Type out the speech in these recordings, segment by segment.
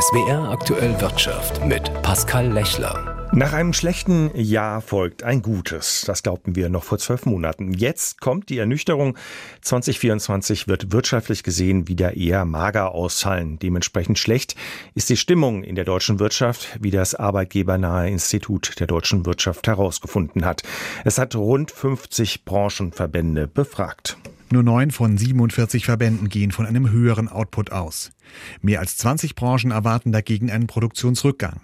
SWR aktuell Wirtschaft mit Pascal Lechler. Nach einem schlechten Jahr folgt ein gutes. Das glaubten wir noch vor zwölf Monaten. Jetzt kommt die Ernüchterung. 2024 wird wirtschaftlich gesehen wieder eher mager ausfallen. Dementsprechend schlecht ist die Stimmung in der deutschen Wirtschaft, wie das Arbeitgebernahe Institut der deutschen Wirtschaft herausgefunden hat. Es hat rund 50 Branchenverbände befragt. Nur neun von 47 Verbänden gehen von einem höheren Output aus. Mehr als 20 Branchen erwarten dagegen einen Produktionsrückgang.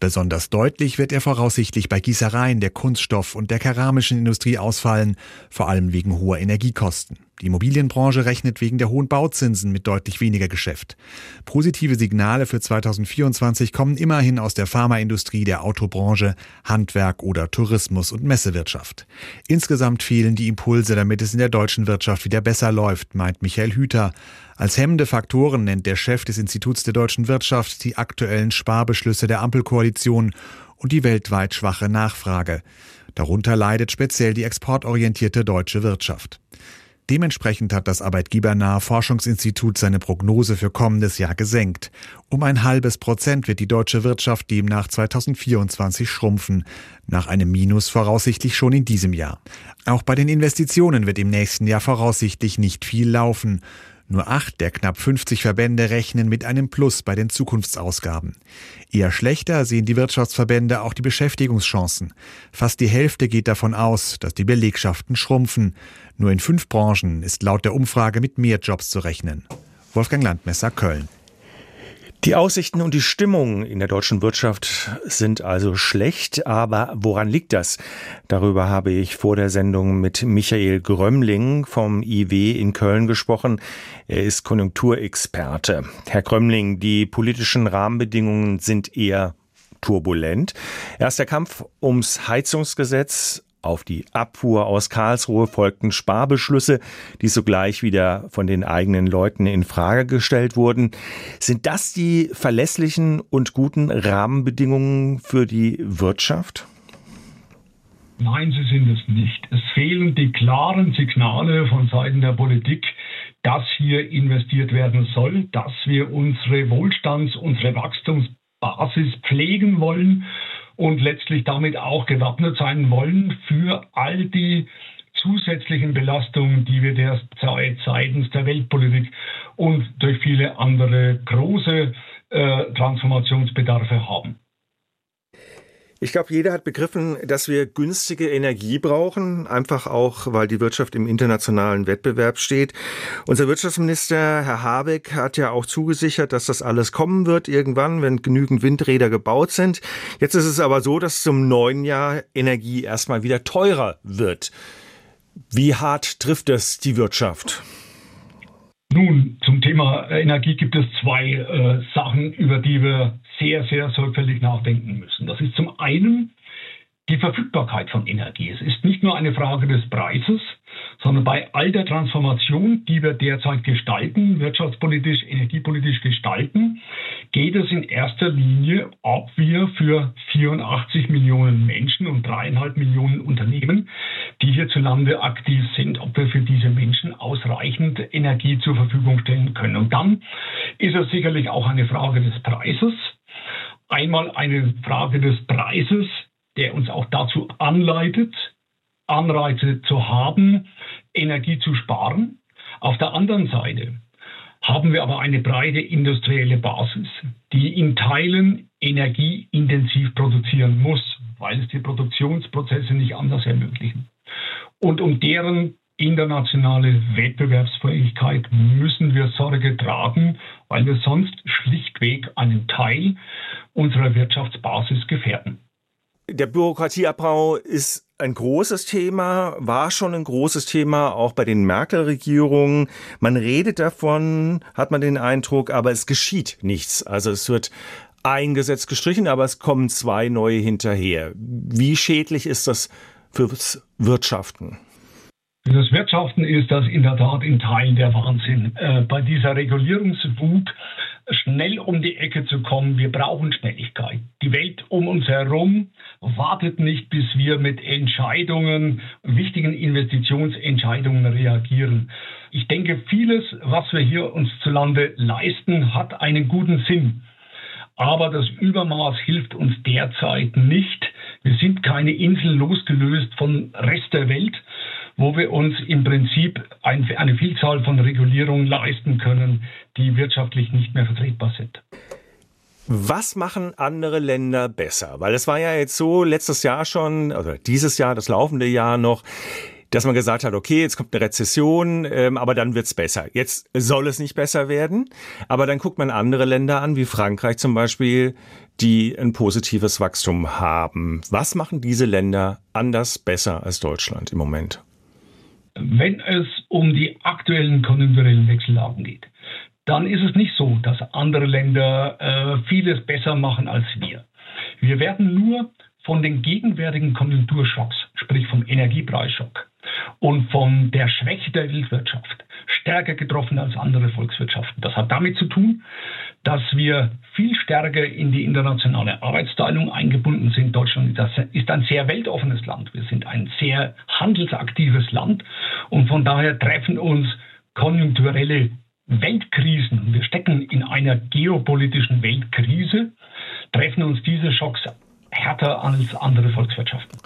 Besonders deutlich wird er voraussichtlich bei Gießereien, der Kunststoff- und der keramischen Industrie ausfallen, vor allem wegen hoher Energiekosten. Die Immobilienbranche rechnet wegen der hohen Bauzinsen mit deutlich weniger Geschäft. Positive Signale für 2024 kommen immerhin aus der Pharmaindustrie, der Autobranche, Handwerk oder Tourismus- und Messewirtschaft. Insgesamt fehlen die Impulse, damit es in der deutschen Wirtschaft wieder besser läuft, meint Michael Hüter. Als hemmende Faktoren nennt der Chef des Instituts der deutschen Wirtschaft die aktuellen Sparbeschlüsse der Ampelkoalition und die weltweit schwache Nachfrage. Darunter leidet speziell die exportorientierte deutsche Wirtschaft. Dementsprechend hat das Arbeitgebernahe Forschungsinstitut seine Prognose für kommendes Jahr gesenkt. Um ein halbes Prozent wird die deutsche Wirtschaft demnach 2024 schrumpfen, nach einem Minus voraussichtlich schon in diesem Jahr. Auch bei den Investitionen wird im nächsten Jahr voraussichtlich nicht viel laufen. Nur acht der knapp 50 Verbände rechnen mit einem Plus bei den Zukunftsausgaben. Eher schlechter sehen die Wirtschaftsverbände auch die Beschäftigungschancen. Fast die Hälfte geht davon aus, dass die Belegschaften schrumpfen. Nur in fünf Branchen ist laut der Umfrage mit mehr Jobs zu rechnen. Wolfgang Landmesser, Köln. Die Aussichten und die Stimmung in der deutschen Wirtschaft sind also schlecht, aber woran liegt das? Darüber habe ich vor der Sendung mit Michael Grömmling vom IW in Köln gesprochen. Er ist Konjunkturexperte. Herr Grömmling, die politischen Rahmenbedingungen sind eher turbulent. Erst der Kampf ums Heizungsgesetz, auf die Abfuhr aus Karlsruhe folgten Sparbeschlüsse, die sogleich wieder von den eigenen Leuten in Frage gestellt wurden. Sind das die verlässlichen und guten Rahmenbedingungen für die Wirtschaft? Nein, sie sind es nicht. Es fehlen die klaren Signale von Seiten der Politik, dass hier investiert werden soll, dass wir unsere Wohlstands-, unsere Wachstumsbasis pflegen wollen und letztlich damit auch gewappnet sein wollen für all die zusätzlichen Belastungen, die wir derzeit seitens der Weltpolitik und durch viele andere große äh, Transformationsbedarfe haben. Ich glaube, jeder hat begriffen, dass wir günstige Energie brauchen, einfach auch, weil die Wirtschaft im internationalen Wettbewerb steht. Unser Wirtschaftsminister, Herr Habeck, hat ja auch zugesichert, dass das alles kommen wird irgendwann, wenn genügend Windräder gebaut sind. Jetzt ist es aber so, dass zum neuen Jahr Energie erstmal wieder teurer wird. Wie hart trifft es die Wirtschaft? Thema Energie gibt es zwei äh, Sachen, über die wir sehr, sehr sorgfältig nachdenken müssen. Das ist zum einen die Verfügbarkeit von Energie. Es ist nicht nur eine Frage des Preises, sondern bei all der Transformation, die wir derzeit gestalten, wirtschaftspolitisch, energiepolitisch gestalten, geht es in erster Linie, ob wir für 84 Millionen Menschen und dreieinhalb Millionen Unternehmen, die hierzulande aktiv sind, ob wir für diese Menschen ausreichend Energie zur Verfügung stellen können. Und dann ist es sicherlich auch eine Frage des Preises. Einmal eine Frage des Preises, der uns auch dazu anleitet, Anreize zu haben, Energie zu sparen. Auf der anderen Seite haben wir aber eine breite industrielle Basis, die in Teilen energieintensiv produzieren muss, weil es die Produktionsprozesse nicht anders ermöglichen. Und um deren internationale Wettbewerbsfähigkeit müssen wir Sorge tragen, weil wir sonst schlichtweg einen Teil unserer Wirtschaftsbasis gefährden. Der Bürokratieabbau ist ein großes Thema, war schon ein großes Thema, auch bei den Merkel-Regierungen. Man redet davon, hat man den Eindruck, aber es geschieht nichts. Also es wird ein Gesetz gestrichen, aber es kommen zwei neue hinterher. Wie schädlich ist das fürs Wirtschaften? Das Wirtschaften ist das in der Tat in Teilen der Wahnsinn. Äh, bei dieser Regulierungswut schnell um die Ecke zu kommen, wir brauchen Schnelligkeit. Die Welt um uns herum wartet nicht, bis wir mit Entscheidungen, wichtigen Investitionsentscheidungen reagieren. Ich denke, vieles, was wir hier uns zu Lande leisten, hat einen guten Sinn. Aber das Übermaß hilft uns derzeit nicht. Wir sind keine Insel losgelöst vom Rest der Welt, wo wir uns im Prinzip eine Vielzahl von Regulierungen leisten können, die wirtschaftlich nicht mehr vertretbar sind. Was machen andere Länder besser? Weil es war ja jetzt so letztes Jahr schon, also dieses Jahr, das laufende Jahr noch, dass man gesagt hat, okay, jetzt kommt eine Rezession, ähm, aber dann wird's besser. Jetzt soll es nicht besser werden, aber dann guckt man andere Länder an, wie Frankreich zum Beispiel, die ein positives Wachstum haben. Was machen diese Länder anders besser als Deutschland im Moment? Wenn es um die aktuellen konjunkturellen Wechsellagen geht, dann ist es nicht so, dass andere Länder äh, vieles besser machen als wir. Wir werden nur von den gegenwärtigen Konjunkturschocks, sprich vom Energiepreisschock und von der Schwäche der Weltwirtschaft stärker getroffen als andere Volkswirtschaften. Das hat damit zu tun, dass wir viel stärker in die internationale Arbeitsteilung eingebunden sind. Deutschland ist ein sehr weltoffenes Land. Wir sind ein sehr handelsaktives Land und von daher treffen uns konjunkturelle Weltkrisen. Wir stecken in einer geopolitischen Weltkrise, treffen uns diese Schocks härter als andere Volkswirtschaften.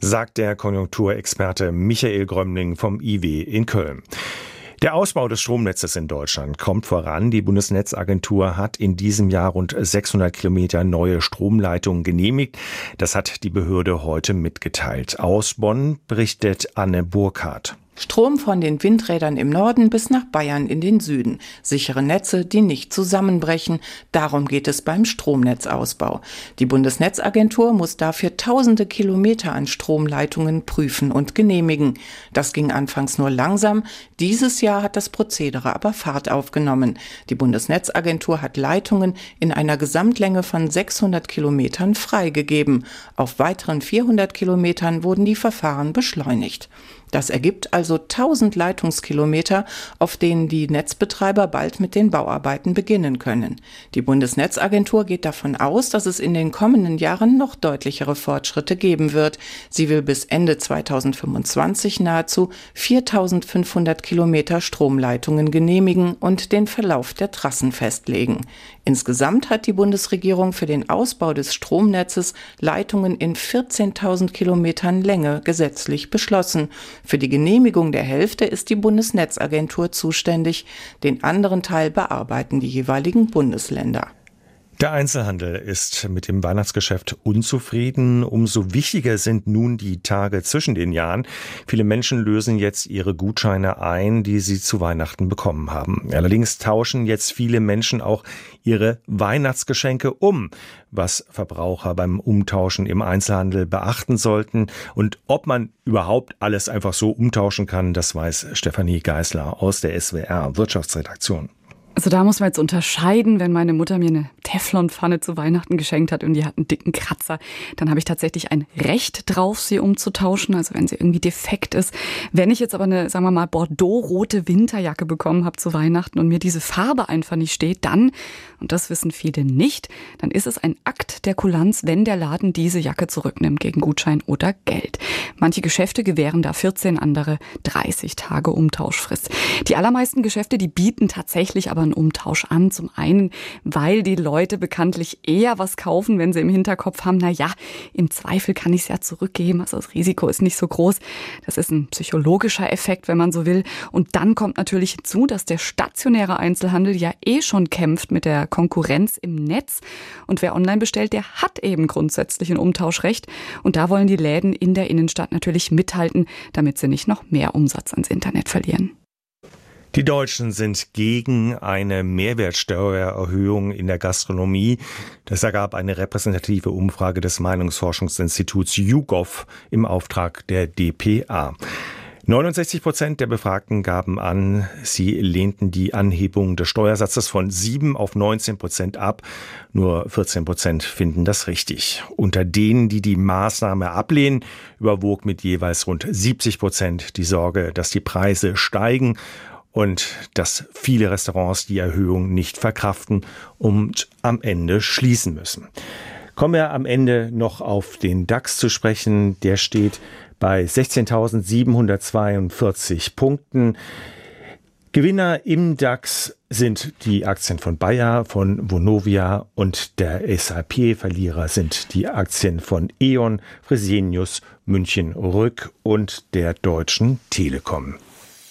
Sagt der Konjunkturexperte Michael Grömling vom IW in Köln. Der Ausbau des Stromnetzes in Deutschland kommt voran. Die Bundesnetzagentur hat in diesem Jahr rund 600 Kilometer neue Stromleitungen genehmigt. Das hat die Behörde heute mitgeteilt. Aus Bonn berichtet Anne Burkhardt. Strom von den Windrädern im Norden bis nach Bayern in den Süden. Sichere Netze, die nicht zusammenbrechen. Darum geht es beim Stromnetzausbau. Die Bundesnetzagentur muss dafür tausende Kilometer an Stromleitungen prüfen und genehmigen. Das ging anfangs nur langsam. Dieses Jahr hat das Prozedere aber Fahrt aufgenommen. Die Bundesnetzagentur hat Leitungen in einer Gesamtlänge von 600 Kilometern freigegeben. Auf weiteren 400 Kilometern wurden die Verfahren beschleunigt. Das ergibt also 1000 Leitungskilometer, auf denen die Netzbetreiber bald mit den Bauarbeiten beginnen können. Die Bundesnetzagentur geht davon aus, dass es in den kommenden Jahren noch deutlichere Fortschritte geben wird. Sie will bis Ende 2025 nahezu 4500 Kilometer Stromleitungen genehmigen und den Verlauf der Trassen festlegen. Insgesamt hat die Bundesregierung für den Ausbau des Stromnetzes Leitungen in 14.000 Kilometern Länge gesetzlich beschlossen. Für die Genehmigung der Hälfte ist die Bundesnetzagentur zuständig. Den anderen Teil bearbeiten die jeweiligen Bundesländer. Der Einzelhandel ist mit dem Weihnachtsgeschäft unzufrieden. Umso wichtiger sind nun die Tage zwischen den Jahren. Viele Menschen lösen jetzt ihre Gutscheine ein, die sie zu Weihnachten bekommen haben. Allerdings tauschen jetzt viele Menschen auch ihre Weihnachtsgeschenke um, was Verbraucher beim Umtauschen im Einzelhandel beachten sollten. Und ob man überhaupt alles einfach so umtauschen kann, das weiß Stefanie Geisler aus der SWR Wirtschaftsredaktion. Also da muss man jetzt unterscheiden, wenn meine Mutter mir eine Teflonpfanne zu Weihnachten geschenkt hat und die hat einen dicken Kratzer, dann habe ich tatsächlich ein Recht drauf, sie umzutauschen, also wenn sie irgendwie defekt ist. Wenn ich jetzt aber eine, sagen wir mal, Bordeaux-rote Winterjacke bekommen habe zu Weihnachten und mir diese Farbe einfach nicht steht, dann, und das wissen viele nicht, dann ist es ein Akt der Kulanz, wenn der Laden diese Jacke zurücknimmt gegen Gutschein oder Geld. Manche Geschäfte gewähren da 14, andere 30 Tage Umtauschfrist. Die allermeisten Geschäfte, die bieten tatsächlich aber einen Umtausch an. Zum einen, weil die Leute bekanntlich eher was kaufen, wenn sie im Hinterkopf haben, na ja, im Zweifel kann ich es ja zurückgeben. Also das Risiko ist nicht so groß. Das ist ein psychologischer Effekt, wenn man so will. Und dann kommt natürlich hinzu, dass der stationäre Einzelhandel ja eh schon kämpft mit der Konkurrenz im Netz. Und wer online bestellt, der hat eben grundsätzlich ein Umtauschrecht. Und da wollen die Läden in der Innenstadt natürlich mithalten, damit sie nicht noch mehr Umsatz ans Internet verlieren. Die Deutschen sind gegen eine Mehrwertsteuererhöhung in der Gastronomie. Das ergab eine repräsentative Umfrage des Meinungsforschungsinstituts YouGov im Auftrag der DPA. 69 Prozent der Befragten gaben an, sie lehnten die Anhebung des Steuersatzes von 7 auf 19 Prozent ab. Nur 14 Prozent finden das richtig. Unter denen, die die Maßnahme ablehnen, überwog mit jeweils rund 70 Prozent die Sorge, dass die Preise steigen und dass viele Restaurants die Erhöhung nicht verkraften und am Ende schließen müssen. Kommen wir am Ende noch auf den DAX zu sprechen. Der steht bei 16.742 Punkten. Gewinner im DAX sind die Aktien von Bayer, von Vonovia und der SAP. Verlierer sind die Aktien von E.ON, Fresenius, München Rück und der Deutschen Telekom.